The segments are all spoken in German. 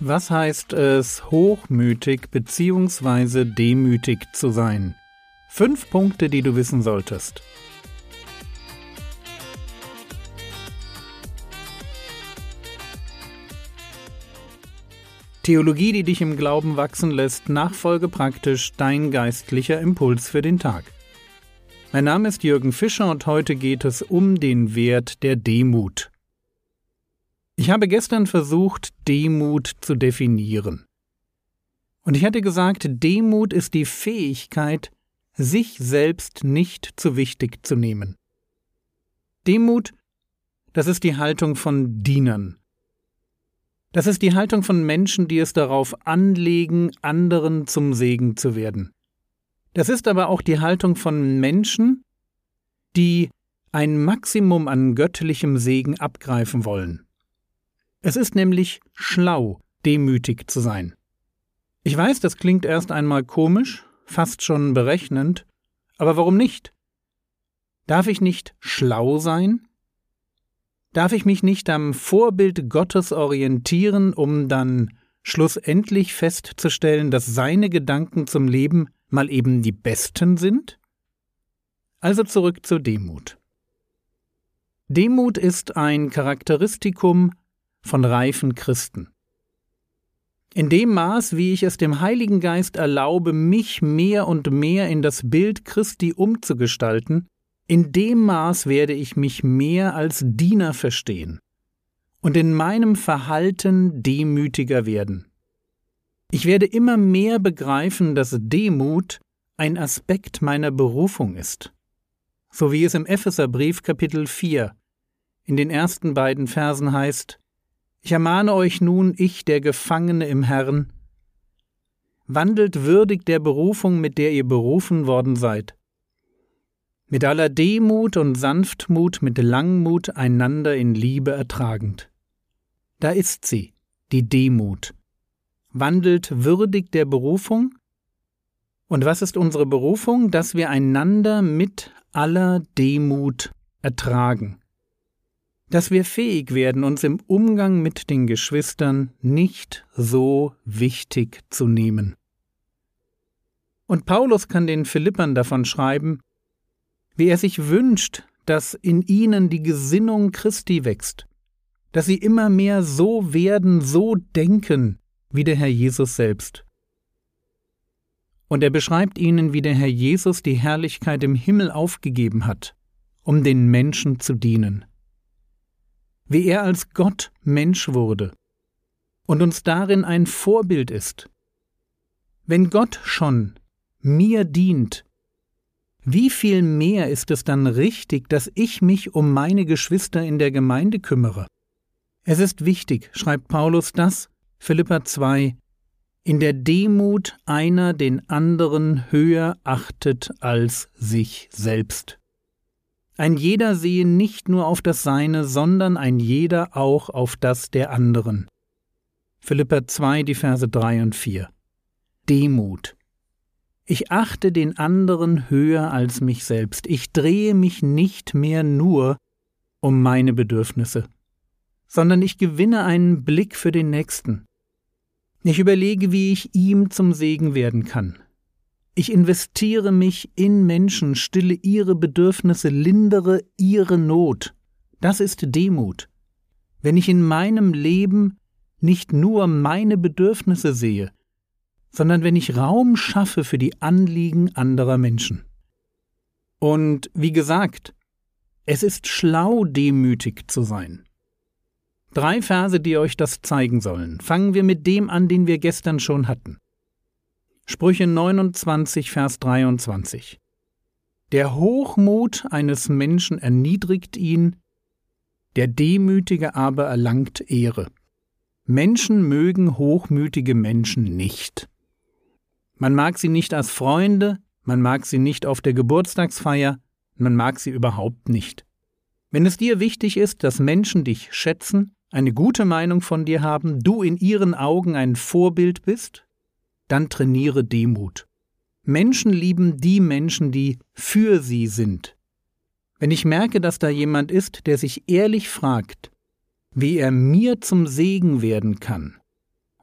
Was heißt es, hochmütig bzw. demütig zu sein? Fünf Punkte, die du wissen solltest. Theologie, die dich im Glauben wachsen lässt, nachfolge praktisch dein geistlicher Impuls für den Tag. Mein Name ist Jürgen Fischer und heute geht es um den Wert der Demut. Ich habe gestern versucht, Demut zu definieren. Und ich hatte gesagt, Demut ist die Fähigkeit, sich selbst nicht zu wichtig zu nehmen. Demut, das ist die Haltung von Dienern. Das ist die Haltung von Menschen, die es darauf anlegen, anderen zum Segen zu werden. Das ist aber auch die Haltung von Menschen, die ein Maximum an göttlichem Segen abgreifen wollen. Es ist nämlich schlau, demütig zu sein. Ich weiß, das klingt erst einmal komisch, fast schon berechnend, aber warum nicht? Darf ich nicht schlau sein? Darf ich mich nicht am Vorbild Gottes orientieren, um dann schlussendlich festzustellen, dass seine Gedanken zum Leben mal eben die besten sind? Also zurück zur Demut. Demut ist ein Charakteristikum von reifen Christen. In dem Maß, wie ich es dem Heiligen Geist erlaube, mich mehr und mehr in das Bild Christi umzugestalten, in dem Maß werde ich mich mehr als Diener verstehen und in meinem Verhalten demütiger werden. Ich werde immer mehr begreifen, dass Demut ein Aspekt meiner Berufung ist. So wie es im Epheserbrief Kapitel 4 in den ersten beiden Versen heißt, ich ermahne euch nun, ich, der Gefangene im Herrn, wandelt würdig der Berufung, mit der ihr berufen worden seid. Mit aller Demut und Sanftmut, mit Langmut einander in Liebe ertragend. Da ist sie, die Demut. Wandelt würdig der Berufung? Und was ist unsere Berufung? Dass wir einander mit aller Demut ertragen dass wir fähig werden, uns im Umgang mit den Geschwistern nicht so wichtig zu nehmen. Und Paulus kann den Philippern davon schreiben, wie er sich wünscht, dass in ihnen die Gesinnung Christi wächst, dass sie immer mehr so werden, so denken wie der Herr Jesus selbst. Und er beschreibt ihnen, wie der Herr Jesus die Herrlichkeit im Himmel aufgegeben hat, um den Menschen zu dienen wie er als Gott Mensch wurde und uns darin ein Vorbild ist. Wenn Gott schon mir dient, wie viel mehr ist es dann richtig, dass ich mich um meine Geschwister in der Gemeinde kümmere? Es ist wichtig, schreibt Paulus, dass Philippa 2 in der Demut einer den anderen höher achtet als sich selbst. Ein jeder sehe nicht nur auf das Seine, sondern ein jeder auch auf das der anderen. Philippa 2, die Verse 3 und 4. Demut. Ich achte den anderen höher als mich selbst. Ich drehe mich nicht mehr nur um meine Bedürfnisse, sondern ich gewinne einen Blick für den Nächsten. Ich überlege, wie ich ihm zum Segen werden kann. Ich investiere mich in Menschen, stille ihre Bedürfnisse, lindere ihre Not. Das ist Demut. Wenn ich in meinem Leben nicht nur meine Bedürfnisse sehe, sondern wenn ich Raum schaffe für die Anliegen anderer Menschen. Und wie gesagt, es ist schlau, demütig zu sein. Drei Verse, die euch das zeigen sollen. Fangen wir mit dem an, den wir gestern schon hatten. Sprüche 29, Vers 23. Der Hochmut eines Menschen erniedrigt ihn, der Demütige aber erlangt Ehre. Menschen mögen hochmütige Menschen nicht. Man mag sie nicht als Freunde, man mag sie nicht auf der Geburtstagsfeier, man mag sie überhaupt nicht. Wenn es dir wichtig ist, dass Menschen dich schätzen, eine gute Meinung von dir haben, du in ihren Augen ein Vorbild bist, dann trainiere Demut. Menschen lieben die Menschen, die für sie sind. Wenn ich merke, dass da jemand ist, der sich ehrlich fragt, wie er mir zum Segen werden kann,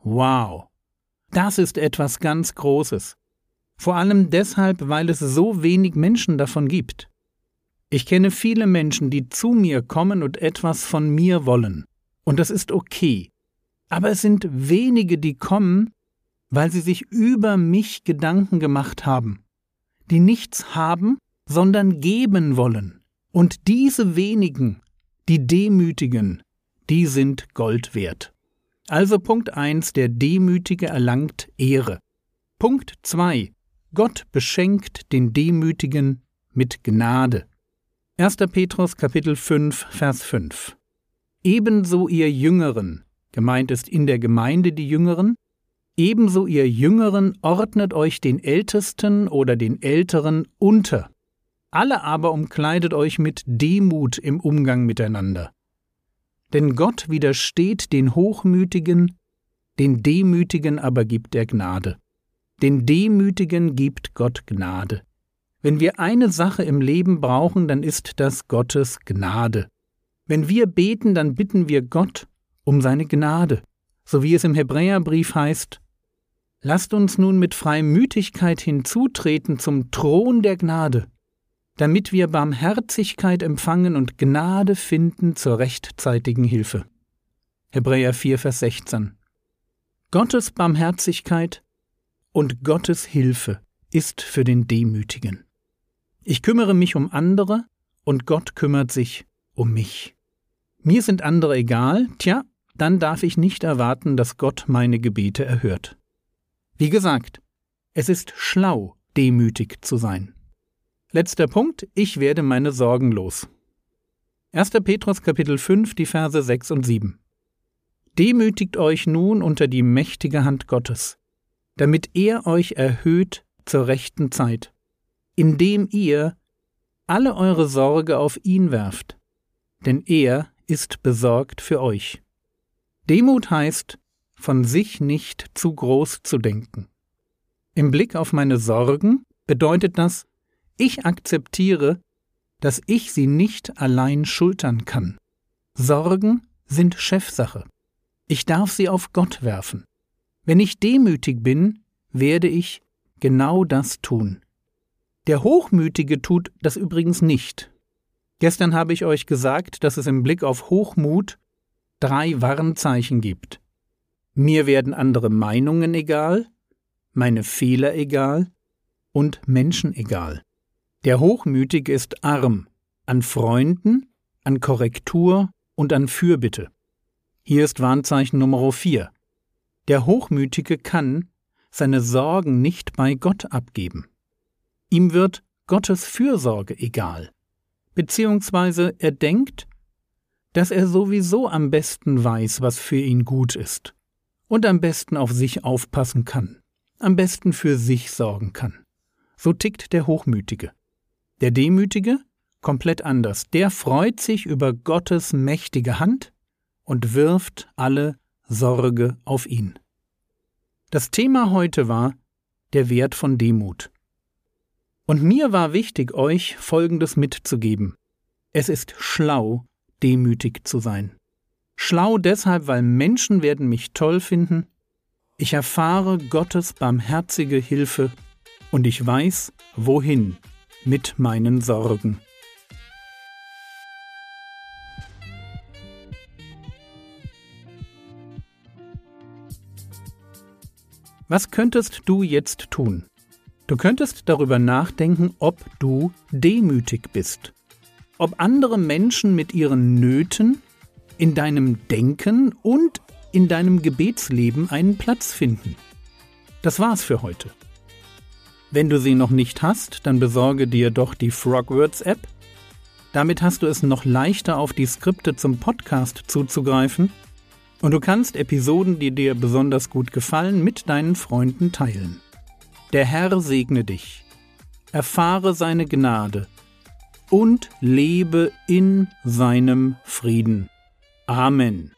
Wow. Das ist etwas ganz Großes. Vor allem deshalb, weil es so wenig Menschen davon gibt. Ich kenne viele Menschen, die zu mir kommen und etwas von mir wollen. Und das ist okay. Aber es sind wenige, die kommen, weil sie sich über mich Gedanken gemacht haben, die nichts haben, sondern geben wollen. Und diese wenigen, die Demütigen, die sind Gold wert. Also Punkt 1, der Demütige erlangt Ehre. Punkt 2, Gott beschenkt den Demütigen mit Gnade. 1. Petrus Kapitel 5, Vers 5. Ebenso ihr Jüngeren, gemeint ist in der Gemeinde die Jüngeren, ebenso ihr Jüngeren ordnet euch den Ältesten oder den Älteren unter. Alle aber umkleidet euch mit Demut im Umgang miteinander. Denn Gott widersteht den Hochmütigen, den Demütigen aber gibt er Gnade. Den Demütigen gibt Gott Gnade. Wenn wir eine Sache im Leben brauchen, dann ist das Gottes Gnade. Wenn wir beten, dann bitten wir Gott um seine Gnade, so wie es im Hebräerbrief heißt, Lasst uns nun mit Freimütigkeit hinzutreten zum Thron der Gnade, damit wir Barmherzigkeit empfangen und Gnade finden zur rechtzeitigen Hilfe. Hebräer 4, Vers 16. Gottes Barmherzigkeit und Gottes Hilfe ist für den Demütigen. Ich kümmere mich um andere und Gott kümmert sich um mich. Mir sind andere egal, tja, dann darf ich nicht erwarten, dass Gott meine Gebete erhört. Wie gesagt, es ist schlau, demütig zu sein. Letzter Punkt, ich werde meine Sorgen los. 1. Petrus Kapitel 5, die Verse 6 und 7. Demütigt euch nun unter die mächtige Hand Gottes, damit er euch erhöht zur rechten Zeit, indem ihr alle eure Sorge auf ihn werft, denn er ist besorgt für euch. Demut heißt, von sich nicht zu groß zu denken. Im Blick auf meine Sorgen bedeutet das, ich akzeptiere, dass ich sie nicht allein schultern kann. Sorgen sind Chefsache. Ich darf sie auf Gott werfen. Wenn ich demütig bin, werde ich genau das tun. Der Hochmütige tut das übrigens nicht. Gestern habe ich euch gesagt, dass es im Blick auf Hochmut drei Warnzeichen gibt. Mir werden andere Meinungen egal, meine Fehler egal und Menschen egal. Der Hochmütige ist arm an Freunden, an Korrektur und an Fürbitte. Hier ist Warnzeichen Nummer 4. Der Hochmütige kann seine Sorgen nicht bei Gott abgeben. Ihm wird Gottes Fürsorge egal, beziehungsweise er denkt, dass er sowieso am besten weiß, was für ihn gut ist und am besten auf sich aufpassen kann, am besten für sich sorgen kann. So tickt der Hochmütige. Der Demütige komplett anders. Der freut sich über Gottes mächtige Hand und wirft alle Sorge auf ihn. Das Thema heute war der Wert von Demut. Und mir war wichtig, euch Folgendes mitzugeben. Es ist schlau, demütig zu sein. Schlau deshalb, weil Menschen werden mich toll finden, ich erfahre Gottes barmherzige Hilfe und ich weiß, wohin mit meinen Sorgen. Was könntest du jetzt tun? Du könntest darüber nachdenken, ob du demütig bist. Ob andere Menschen mit ihren Nöten in deinem Denken und in deinem Gebetsleben einen Platz finden. Das war's für heute. Wenn du sie noch nicht hast, dann besorge dir doch die Frogwords App. Damit hast du es noch leichter auf die Skripte zum Podcast zuzugreifen und du kannst Episoden, die dir besonders gut gefallen, mit deinen Freunden teilen. Der Herr segne dich, erfahre seine Gnade und lebe in seinem Frieden. Amen.